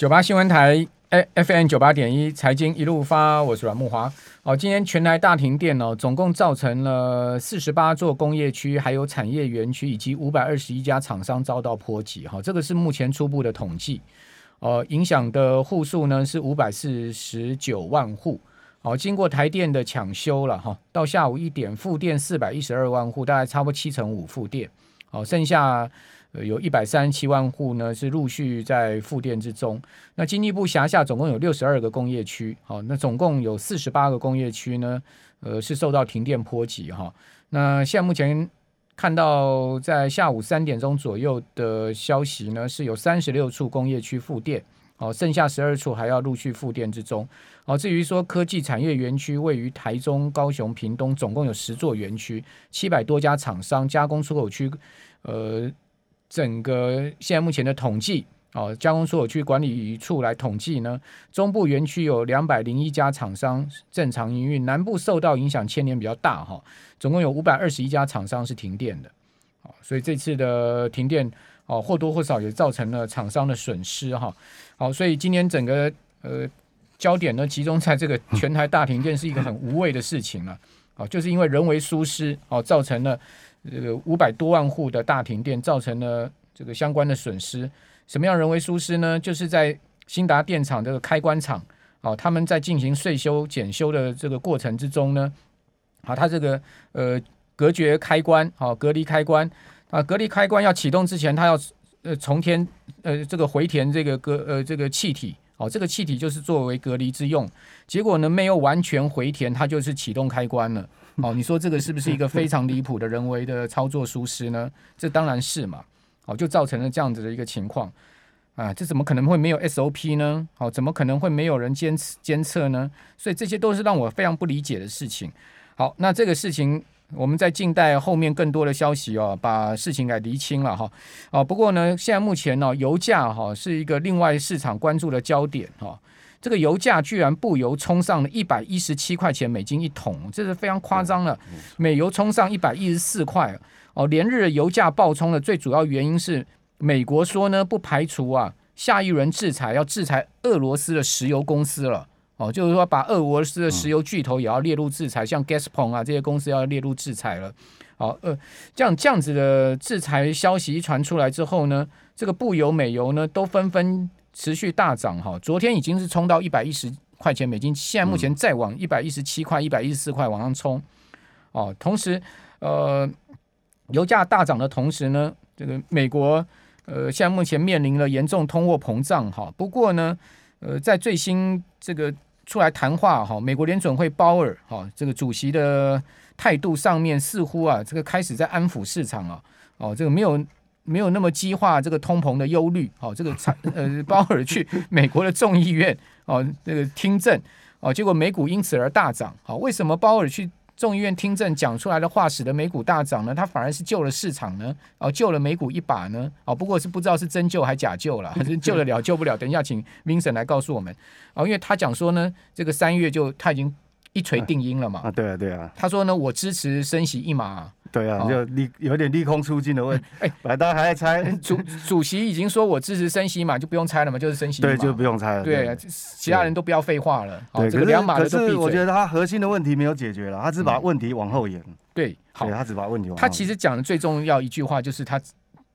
九八新闻台，FM 九八点一，财经一路发，我是阮慕华。好，今天全台大停电哦，总共造成了四十八座工业区，还有产业园区，以及五百二十一家厂商遭到波及。哈，这个是目前初步的统计。呃，影响的户数呢是五百四十九万户。好，经过台电的抢修了哈，到下午一点复电四百一十二万户，大概差不多七成五复电。好，剩下。呃，有一百三十七万户呢，是陆续在复电之中。那经济部辖下总共有六十二个工业区，好，那总共有四十八个工业区呢，呃，是受到停电波及哈。那现在目前看到在下午三点钟左右的消息呢，是有三十六处工业区复电，好，剩下十二处还要陆续复电之中。好，至于说科技产业园区位于台中、高雄、屏东，总共有十座园区，七百多家厂商，加工出口区，呃。整个现在目前的统计，哦，加工出口区管理处来统计呢，中部园区有两百零一家厂商正常营运，南部受到影响牵连比较大哈，总共有五百二十一家厂商是停电的，所以这次的停电哦或多或少也造成了厂商的损失哈，好，所以今年整个呃焦点呢集中在这个全台大停电是一个很无谓的事情了，好，就是因为人为疏失哦造成了。这个五百多万户的大停电造成了这个相关的损失。什么样人为疏失呢？就是在兴达电厂这个开关厂，啊，他们在进行岁修检修的这个过程之中呢，啊，它这个呃隔绝开关，啊，隔离开关，啊，隔离开关要启动之前，它要呃从填呃这个回填这个隔呃这个气体，哦，这个气体就是作为隔离之用。结果呢，没有完全回填，它就是启动开关了。哦，你说这个是不是一个非常离谱的人为的操作疏失呢？这当然是嘛。哦，就造成了这样子的一个情况啊，这怎么可能会没有 SOP 呢？哦，怎么可能会没有人监监测呢？所以这些都是让我非常不理解的事情。好，那这个事情我们在静待后面更多的消息哦，把事情给厘清了哈。哦，不过呢，现在目前呢，油价哈是一个另外市场关注的焦点哈。这个油价居然布油冲上了一百一十七块钱美金一桶，这是非常夸张了。美油冲上一百一十四块哦，连日的油价暴冲的最主要原因是美国说呢，不排除啊下一轮制裁要制裁俄罗斯的石油公司了哦，就是说把俄罗斯的石油巨头也要列入制裁，像 Gazprom 啊这些公司要列入制裁了。好，呃，这样这样子的制裁消息一传出来之后呢，这个布油、美油呢都纷纷。持续大涨哈，昨天已经是冲到一百一十块钱美金，现在目前再往一百一十七块、一百一十四块往上冲哦。同时，呃，油价大涨的同时呢，这个美国呃现在目前面临了严重通货膨胀哈。不过呢，呃，在最新这个出来谈话哈，美国联准会鲍尔哈这个主席的态度上面似乎啊，这个开始在安抚市场啊，哦，这个没有。没有那么激化这个通膨的忧虑，哦，这个 呃鲍尔去美国的众议院哦，这个听证哦，结果美股因此而大涨，好，为什么鲍尔去众议院听证讲出来的话使得美股大涨呢？他反而是救了市场呢？哦，救了美股一把呢？哦，不过是不知道是真救还假救了，还 是救得了救不了？等一下请 Vincent 来告诉我们，哦，因为他讲说呢，这个三月就他已经一锤定音了嘛，啊，对啊，对啊，他说呢，我支持升息一码。对啊，就利有点利空出尽的问题。哎，大家还在猜，主主席已经说我支持升息嘛，就不用猜了嘛，就是升息。对，就不用猜了。对，其他人都不要废话了。对，这个两码的都闭嘴。可是我觉得他核心的问题没有解决了，他只把问题往后延。对，好，他只把问题往后延。他其实讲的最重要一句话就是他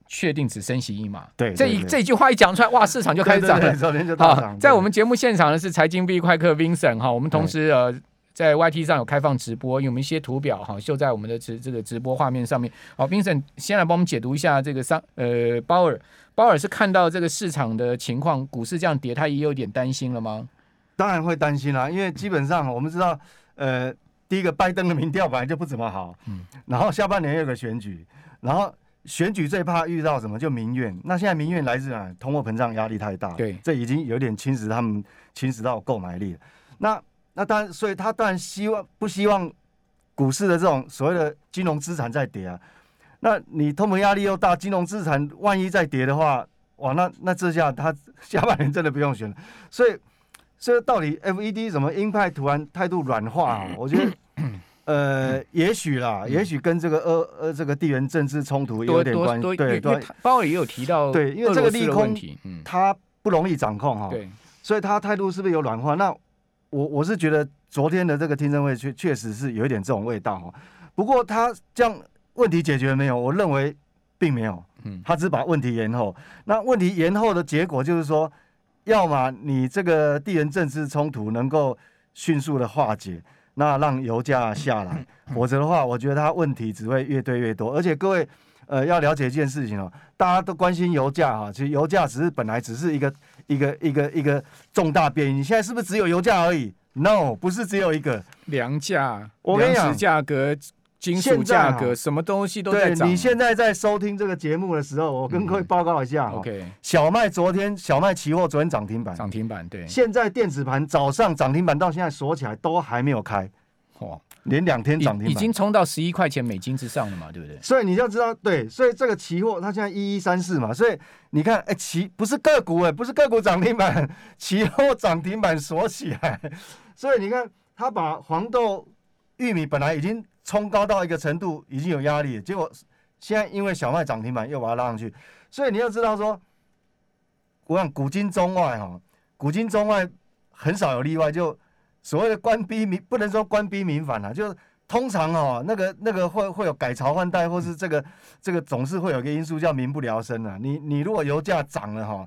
确定只升息一码。对，这一这句话一讲出来，哇，市场就开始涨了。昨天就大涨。在我们节目现场的是财经 B 快客 Vincent 哈，我们同时呃。在 YT 上有开放直播，有没有一些图表哈，秀在我们的直这个直播画面上面。好，Vincent 先来帮我们解读一下这个商呃鲍尔，鲍尔是看到这个市场的情况，股市这样跌，他也有点担心了吗？当然会担心啦，因为基本上我们知道，呃，第一个拜登的民调本来就不怎么好，嗯，然后下半年又有个选举，然后选举最怕遇到什么？就民怨。那现在民怨来自哪？通货膨胀压力太大，对，这已经有点侵蚀他们，侵蚀到购买力了。那那当然，所以他当然希望不希望股市的这种所谓的金融资产再跌啊？那你通膨压力又大，金融资产万一再跌的话，哇，那那这下他下半年真的不用选了。所以，所以到底 FED 怎么鹰派突然态度软化啊？我觉得，呃，也许啦，也许跟这个呃呃这个地缘政治冲突有点关系。对对，鲍尔也有提到，对，因为这个利空，他。不容易掌控哈。对，所以他态度是不是有软化？那我我是觉得昨天的这个听证会确确实是有一点这种味道哈。不过他这样问题解决了没有？我认为并没有。嗯，他只把问题延后。那问题延后的结果就是说，要么你这个地缘政治冲突能够迅速的化解，那让油价下来；否则的话，我觉得他问题只会越堆越多。而且各位，呃，要了解一件事情哦，大家都关心油价哈，其实油价只是本来只是一个一个一个一个重大变因，现在是不是只有油价而已？No，不是只有一个粮价，粮食价格。金属价格，什么东西都在涨。对，你现在在收听这个节目的时候，我跟各位报告一下。OK，小麦昨天小麦期货昨天涨停板，涨停板对。现在电子盘早上涨停板到现在锁起来都还没有开，哇，连两天涨停板，已经冲到十一块钱美金之上了嘛，对不对？所以你要知道，对，所以这个期货它现在一一三四嘛，所以你看，哎，期不是个股哎，不是个股涨停板，期货涨停板锁起来，所以你看，它把黄豆、玉米本来已经。冲高到一个程度已经有压力，结果现在因为小麦涨停板又把它拉上去，所以你要知道说，我想古今中外哈，古今中外很少有例外，就所谓的官逼民，不能说官逼民反啊，就通常哦，那个那个会会有改朝换代，或是这个这个总是会有一个因素叫民不聊生啊。你你如果油价涨了哈，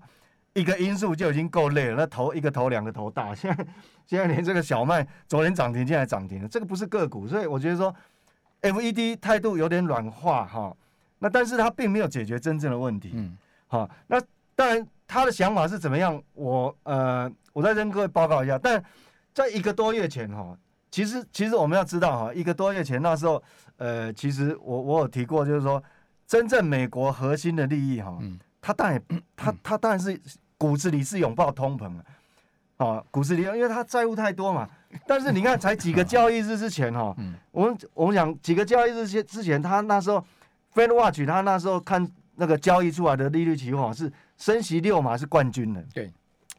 一个因素就已经够累了，那头一个头两个头大，现在现在连这个小麦昨天涨停，现在涨停了，这个不是个股，所以我觉得说。FED 态度有点软化哈，那但是他并没有解决真正的问题，嗯，好，那当然他的想法是怎么样？我呃，我再跟各位报告一下。但在一个多月前哈，其实其实我们要知道哈，一个多月前那时候，呃，其实我我有提过，就是说真正美国核心的利益哈，嗯，他当然他他当然是骨子里是拥抱通膨的，啊，骨子里因为他债务太多嘛。但是你看，才几个交易日之前哈，我们我们讲几个交易日之之前，他那时候 Fed Watch 他那时候看那个交易出来的利率期货是升息六码是冠军的，对。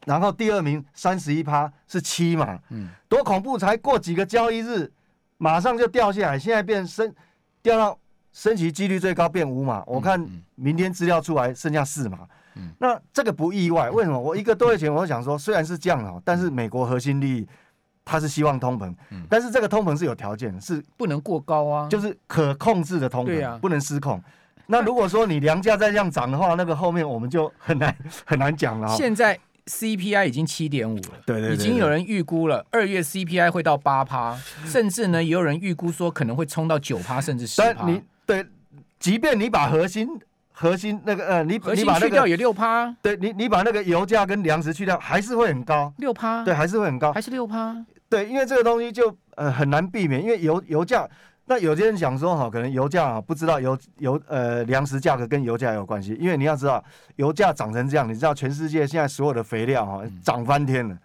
然后第二名三十一趴是七嘛，嗯，多恐怖！才过几个交易日，马上就掉下来，现在变升掉到升息几率最高变五嘛。我看明天资料出来剩下四嘛，嗯，那这个不意外。为什么？我一个多月前我就想说，虽然是这样啊，但是美国核心利益。他是希望通膨，但是这个通膨是有条件的，是不能过高啊，就是可控制的通膨，不能失控。那如果说你粮价再这样涨的话，那个后面我们就很难很难讲了。现在 CPI 已经七点五了，对对，已经有人预估了二月 CPI 会到八趴，甚至呢也有人预估说可能会冲到九趴，甚至十趴。你对，即便你把核心核心那个呃，你核心去掉也六趴，对你你把那个油价跟粮食去掉，还是会很高，六趴，对，还是会很高，还是六趴。对，因为这个东西就呃很难避免，因为油油价，那有些人讲说哈，可能油价啊不知道油油呃粮食价格跟油价有关系，因为你要知道油价涨成这样，你知道全世界现在所有的肥料哈涨翻天了，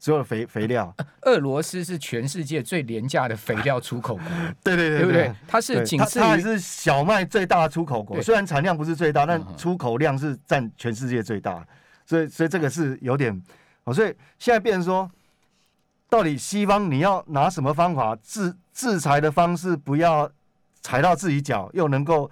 所有的肥肥料，俄罗斯是全世界最廉价的肥料出口国，对对对，对不对？它是仅次于它是小麦最大的出口国，虽然产量不是最大，但出口量是占全世界最大，所以所以这个是有点哦，所以现在变成说。到底西方你要拿什么方法制制裁的方式，不要踩到自己脚，又能够，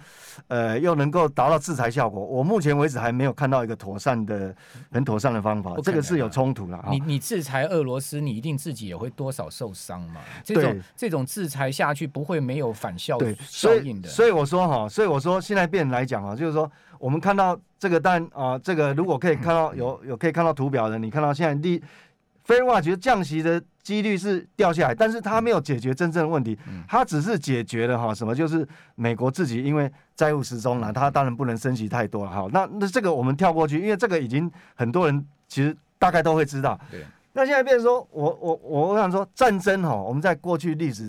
呃，又能够达到制裁效果？我目前为止还没有看到一个妥善的、很妥善的方法。这个是有冲突了。你你制裁俄罗斯，你一定自己也会多少受伤嘛？这种这种制裁下去不会没有反效对效应的。所以，所以我说哈，所以我说现在变来讲啊，就是说我们看到这个但啊，这个如果可以看到有有可以看到图表的，你看到现在第。非话觉得降息的几率是掉下来，但是它没有解决真正的问题，他只是解决了哈什么，就是美国自己因为债务失踪了，它当然不能升息太多了哈。那那这个我们跳过去，因为这个已经很多人其实大概都会知道。对。那现在变成说，我我我想说战争哈，我们在过去历史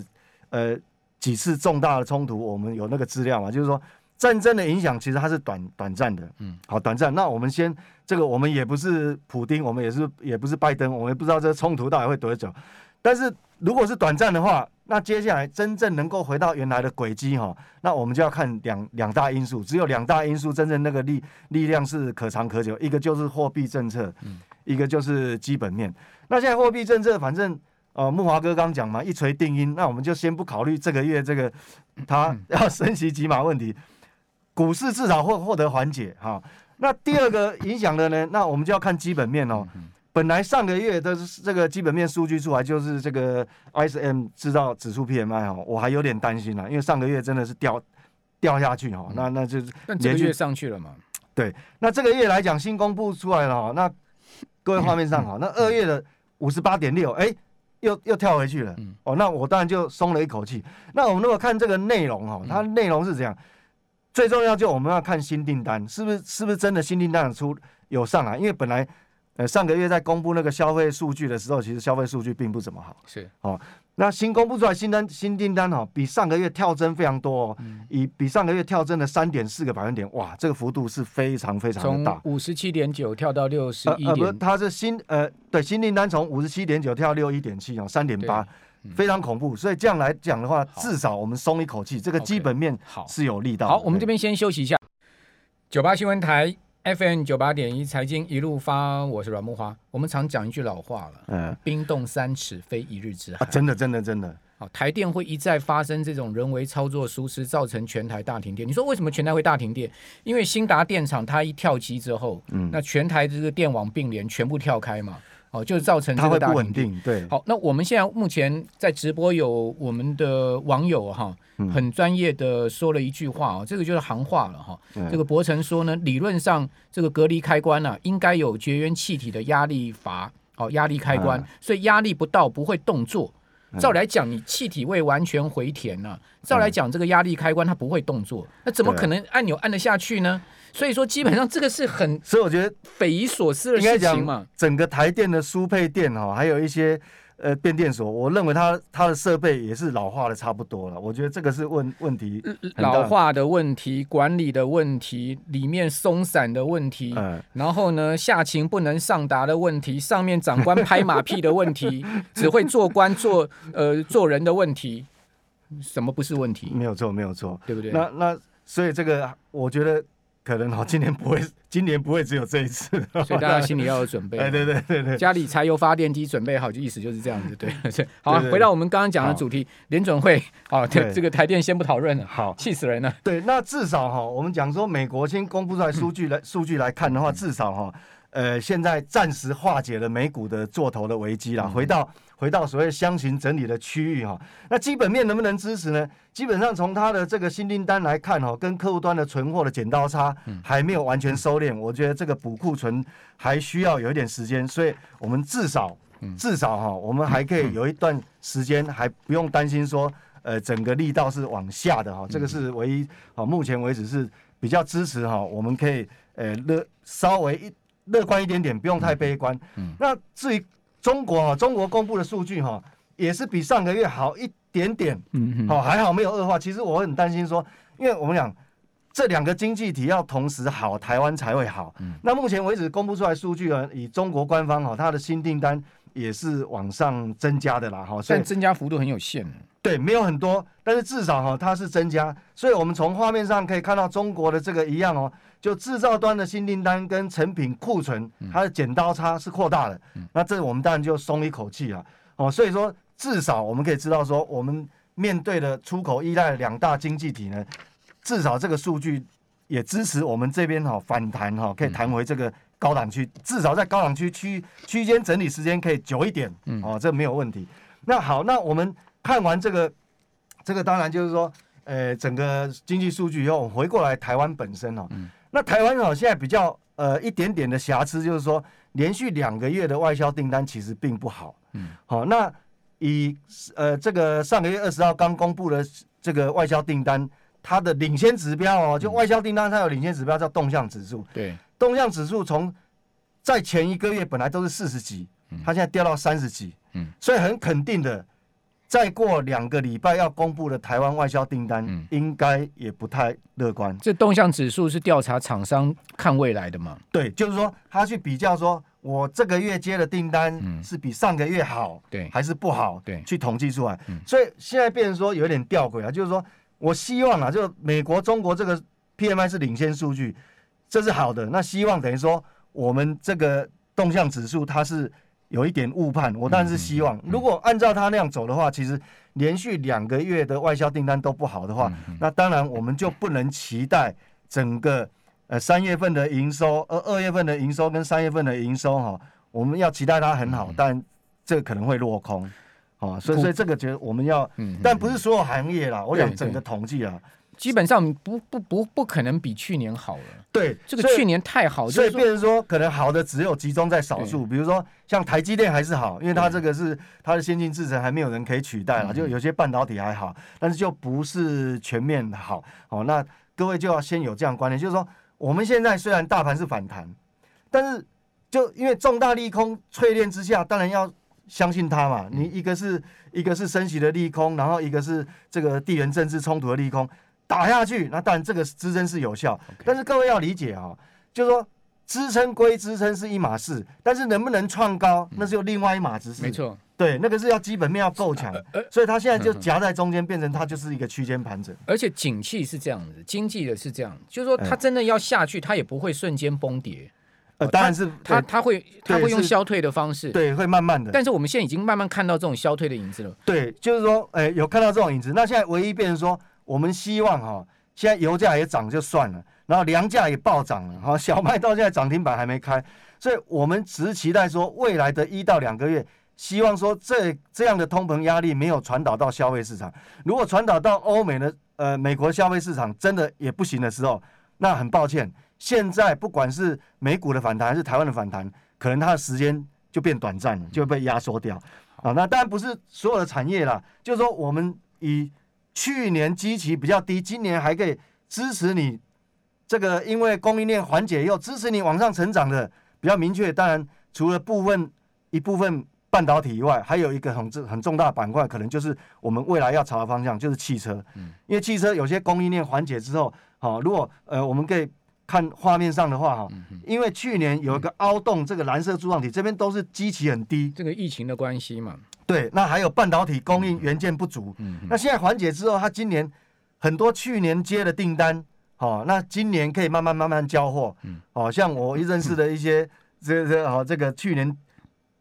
呃几次重大的冲突，我们有那个资料嘛，就是说。战争的影响其实它是短短暂的，嗯，好短暂。那我们先这个，我们也不是普丁，我们也是也不是拜登，我们也不知道这个冲突到底会多久。但是如果是短暂的话，那接下来真正能够回到原来的轨迹哈，那我们就要看两两大因素，只有两大因素真正那个力力量是可长可久，一个就是货币政策，嗯，一个就是基本面。那现在货币政策，反正呃木华哥刚讲嘛，一锤定音，那我们就先不考虑这个月这个他 要升息几码问题。股市至少会获得缓解哈，那第二个影响的呢，那我们就要看基本面哦。本来上个月的这个基本面数据出来，就是这个 ISM 制造指数 PMI 哦，我还有点担心了，因为上个月真的是掉掉下去哈，那那就是但这个月上去了嘛？对，那这个月来讲新公布出来了哈，那各位画面上哈，那二月的五十八点六，哎，又又跳回去了，哦，那我当然就松了一口气。那我们如果看这个内容哈，它内容是这样，最重要就我们要看新订单是不是是不是真的新订单出有上来，因为本来。呃，上个月在公布那个消费数据的时候，其实消费数据并不怎么好。是。哦，那新公布出来新单新订单哦，比上个月跳增非常多哦，嗯、以比上个月跳增了三点四个百分点，哇，这个幅度是非常非常的大，五十七点九跳到六十一点，呃，不是，它是新呃对新订单从五十七点九跳六一点七哦，三点八，非常恐怖。所以这样来讲的话，至少我们松一口气，这个基本面好是有力道。好，我们这边先休息一下，九八新闻台。FM 九八点一财经一路发，我是阮木花。我们常讲一句老话了，嗯，冰冻三尺非一日之寒。啊，真的，真的，真的。好，台电会一再发生这种人为操作疏失，造成全台大停电。你说为什么全台会大停电？因为新达电厂它一跳机之后，嗯，那全台这个电网并联全部跳开嘛，哦，就造成。它会不稳定，对。好，那我们现在目前在直播有我们的网友哈。很专业的说了一句话啊，这个就是行话了哈。这个博成说呢，理论上这个隔离开关呢，应该有绝缘气体的压力阀，哦，压力开关，所以压力不到不会动作。照来讲，你气体未完全回填呢，照来讲这个压力开关它不会动作，那怎么可能按钮按得下去呢？所以说基本上这个是很，所以我觉得匪夷所思的事情嘛。整个台电的输配电哈，还有一些。呃，变电所，我认为它它的设备也是老化的差不多了。我觉得这个是问问题，老化的问题，管理的问题，里面松散的问题，嗯、然后呢，下情不能上达的问题，上面长官拍马屁的问题，只会做官做呃做人的问题，什么不是问题？没有错，没有错，对不对？那那所以这个，我觉得。可能哦，今年不会，今年不会只有这一次，所以大家心里要有准备。哎，对对对对，家里柴油发电机准备好，就意思就是这样子，对。好，回到我们刚刚讲的主题，联准会，好，这这个台电先不讨论了，好，气死人了。对，那至少哈，我们讲说美国先公布出来数据来数据来看的话，至少哈，呃，现在暂时化解了美股的做头的危机了，回到。回到所谓箱型整理的区域哈，那基本面能不能支持呢？基本上从它的这个新订单来看哈，跟客户端的存货的剪刀差还没有完全收敛，我觉得这个补库存还需要有一点时间，所以我们至少至少哈，我们还可以有一段时间还不用担心说，呃，整个力道是往下的哈，这个是唯一啊，目前为止是比较支持哈，我们可以呃乐稍微一乐观一点点，不用太悲观。嗯那至于。中国哈，中国公布的数据哈，也是比上个月好一点点，嗯好，还好没有恶化。其实我很担心说，因为我们讲这两个经济体要同时好，台湾才会好。那目前为止公布出来数据啊，以中国官方哈，它的新订单也是往上增加的啦，哈，但增加幅度很有限。对，没有很多，但是至少哈，它是增加。所以我们从画面上可以看到，中国的这个一样哦。就制造端的新订单跟成品库存，它的剪刀差是扩大的，那这我们当然就松一口气了。哦，所以说至少我们可以知道说，我们面对的出口依赖的两大经济体呢，至少这个数据也支持我们这边哈反弹哈，可以弹回这个高档区，至少在高档区区区间整理时间可以久一点，哦，这没有问题。那好，那我们看完这个，这个当然就是说，呃，整个经济数据以后，我们回过来台湾本身哦。那台湾哦，现在比较呃一点点的瑕疵，就是说连续两个月的外销订单其实并不好。嗯，好，那以呃这个上个月二十号刚公布的这个外销订单，它的领先指标哦，就外销订单它有领先指标叫动向指数。对，动向指数从在前一个月本来都是四十几，它现在掉到三十几。嗯，所以很肯定的。再过两个礼拜要公布的台湾外销订单，应该也不太乐观。这动向指数是调查厂商看未来的嘛？对，就是说他去比较，说我这个月接的订单是比上个月好，对，还是不好？对，去统计出来。所以现在变成说有点吊诡啊，就是说我希望啊，就美国、中国这个 PMI 是领先数据，这是好的。那希望等于说我们这个动向指数它是。有一点误判，我当然是希望，如果按照他那样走的话，其实连续两个月的外销订单都不好的话，那当然我们就不能期待整个呃三月份的营收，而二月份的营收跟三月份的营收哈，我们要期待它很好，嗯、但这个可能会落空，啊，所以所以这个觉得我们要，嗯、但不是所有行业啦，我讲整个统计啊。基本上不不不不可能比去年好了。对，这个去年太好，所以变成说可能好的只有集中在少数，比如说像台积电还是好，因为它这个是它的先进制程还没有人可以取代了，就有些半导体还好，但是就不是全面好。哦，那各位就要先有这样观念，就是说我们现在虽然大盘是反弹，但是就因为重大利空淬炼之下，当然要相信它嘛。你一个是一个是升息的利空，然后一个是这个地缘政治冲突的利空。打下去，那当然这个支撑是有效.但是各位要理解啊、哦，就是说支撑归支撑是一码事，但是能不能创高，那是有另外一码子事。没错，对，那个是要基本面要够强，所以它现在就夹在中间，变成它就是一个区间盘整。而且景气是这样子，经济的是这样，就是说它真的要下去，它也不会瞬间崩跌。呃，当然是它它会它会用消退的方式，对，会慢慢的。但是我们现在已经慢慢看到这种消退的影子了。对，就是说，哎，有看到这种影子。那现在唯一变成说。我们希望哈，现在油价也涨就算了，然后粮价也暴涨了哈，小麦到现在涨停板还没开，所以我们只是期待说未来的一到两个月，希望说这这样的通膨压力没有传导到消费市场。如果传导到欧美的呃美国消费市场真的也不行的时候，那很抱歉，现在不管是美股的反弹还是台湾的反弹，可能它的时间就变短暂了，就被压缩掉啊。那当然不是所有的产业啦，就是说我们以。去年基期比较低，今年还可以支持你这个，因为供应链缓解又支持你往上成长的比较明确。当然，除了部分一部分半导体以外，还有一个很重很重大的板块，可能就是我们未来要朝的方向，就是汽车。因为汽车有些供应链缓解之后，好，如果呃我们可以看画面上的话哈，因为去年有一个凹洞，这个蓝色柱状体这边都是基期很低，这个疫情的关系嘛。对，那还有半导体供应元件不足，嗯，那现在缓解之后，它今年很多去年接的订单，好，那今年可以慢慢慢慢交货，嗯，哦像我一认识的一些这这哦这个去年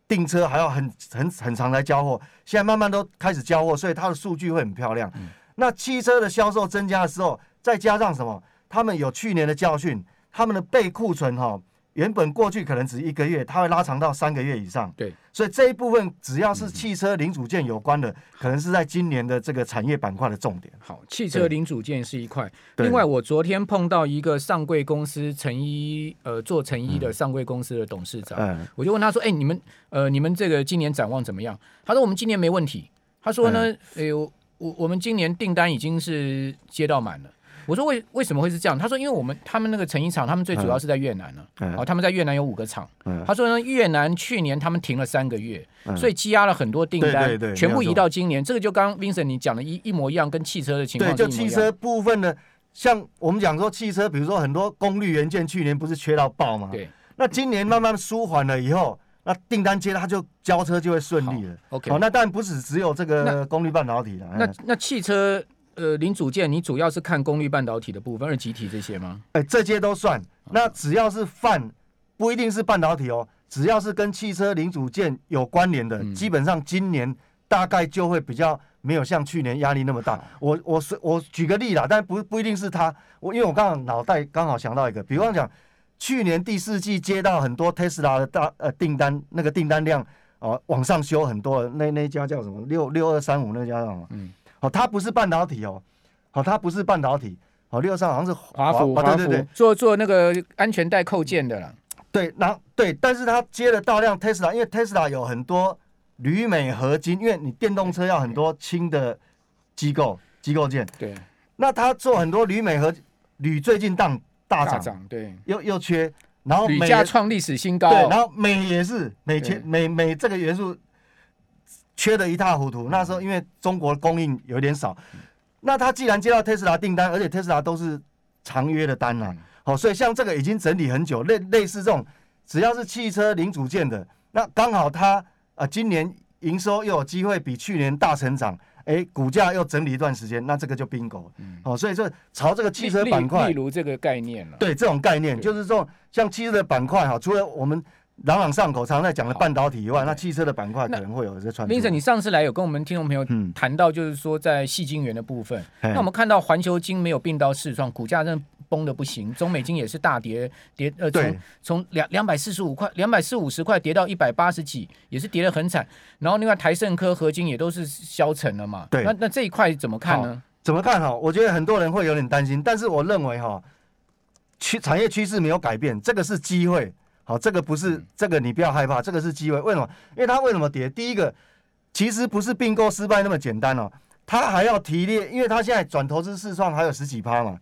订车还要很很很长才交货，现在慢慢都开始交货，所以它的数据会很漂亮。那汽车的销售增加的时候，再加上什么？他们有去年的教训，他们的备库存哈。原本过去可能只一个月，它会拉长到三个月以上。对，所以这一部分只要是汽车零组件有关的，可能是在今年的这个产业板块的重点。好，汽车零组件是一块。另外，我昨天碰到一个上柜公司成衣，呃，做成衣的上柜公司的董事长，嗯，我就问他说：“哎、欸，你们，呃，你们这个今年展望怎么样？”他说：“我们今年没问题。”他说呢：“哎呦，我我们今年订单已经是接到满了。”我说为为什么会是这样？他说，因为我们他们那个成衣厂，他们最主要是在越南呢。哦，他们在越南有五个厂。他说呢，越南去年他们停了三个月，所以积压了很多订单，全部移到今年。这个就刚 Vincent 你讲的一一模一样，跟汽车的情况。对，就汽车部分的，像我们讲说汽车，比如说很多功率元件，去年不是缺到爆吗？对。那今年慢慢舒缓了以后，那订单接了，它就交车就会顺利了。OK。好，那当然不是只有这个功率半导体了。那那汽车。呃，零组件，你主要是看功率半导体的部分，二极体这些吗？哎、欸，这些都算。那只要是泛，不一定是半导体哦，只要是跟汽车零组件有关联的，嗯、基本上今年大概就会比较没有像去年压力那么大。我我是我举个例啦，但不不一定是他。我因为我刚刚脑袋刚好想到一个，比方讲，去年第四季接到很多特斯拉的大呃订单，那个订单量哦、呃、往上修很多。那那家叫什么？六六二三五那家叫什么？嗯。哦，它不是半导体哦，好，它不是半导体，哦，六上好像是华孚，华孚，对对对，做做那个安全带扣件的啦。对，然后对，但是它接了大量 Tesla，因为 Tesla 有很多铝镁合金，因为你电动车要很多轻的机构机构件。对。那它做很多铝镁合铝最近大大涨，对，又又缺，然后铝价创历史新高。对，然后镁也是镁缺镁镁这个元素。缺的一塌糊涂。那时候因为中国供应有点少，那他既然接到特斯拉订单，而且特斯拉都是长约的单啊，好，所以像这个已经整理很久，类类似这种，只要是汽车零组件的，那刚好它啊今年营收又有机会比去年大成长，哎，股价又整理一段时间，那这个就 bingo，好，所以说朝这个汽车板块，例如这个概念了，对这种概念就是说像汽车的板块哈，除了我们。朗朗上口，常常在讲的半导体以外，那汽车的板块可能会有这传。Vincent，你上次来有跟我们听众朋友谈到，就是说在细晶圆的部分，嗯、那我们看到环球晶没有并到市创，股价真的崩的不行，中美金也是大跌跌呃从从两两百四十五块两百四五十块跌到一百八十几，也是跌得很惨。然后另外台盛科合金也都是消沉了嘛。对，那那这一块怎么看呢？怎么看哈？我觉得很多人会有点担心，但是我认为哈，趋产业趋势没有改变，这个是机会。好，这个不是这个你不要害怕，这个是机会。为什么？因为它为什么跌？第一个，其实不是并购失败那么简单哦，它还要提列，因为它现在转投资视创还有十几趴嘛，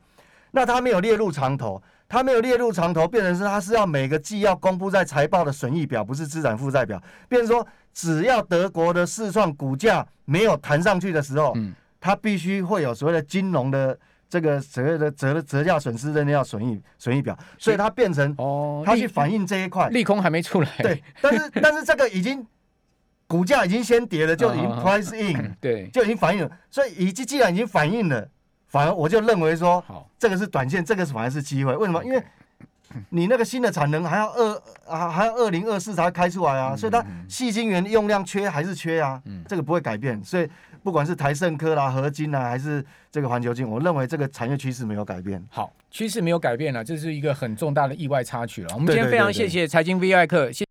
那它没有列入长投，它没有列入长投，变成是它是要每个季要公布在财报的损益表，不是资产负债表。变成说，只要德国的市创股价没有弹上去的时候，嗯。它必须会有所谓的金融的这个所谓的折折价损失的那叫损益损益表，所以它变成哦，它去反映这一块。利空还没出来，对，但是但是这个已经股价已经先跌了，就已经 price in，对，就已经反映了，所以已经既然已经反映了，反而我就认为说，好，这个是短线，这个反而是机会，为什么？因为你那个新的产能还要二啊，还要二零二四才开出来啊，所以它细晶圆用量缺还是缺啊，这个不会改变，所以。不管是台盛科啦、合金啦，还是这个环球金，我认为这个产业趋势没有改变。好，趋势没有改变了，这是一个很重大的意外插曲了。我们今天非常谢谢财经 V I 课，谢。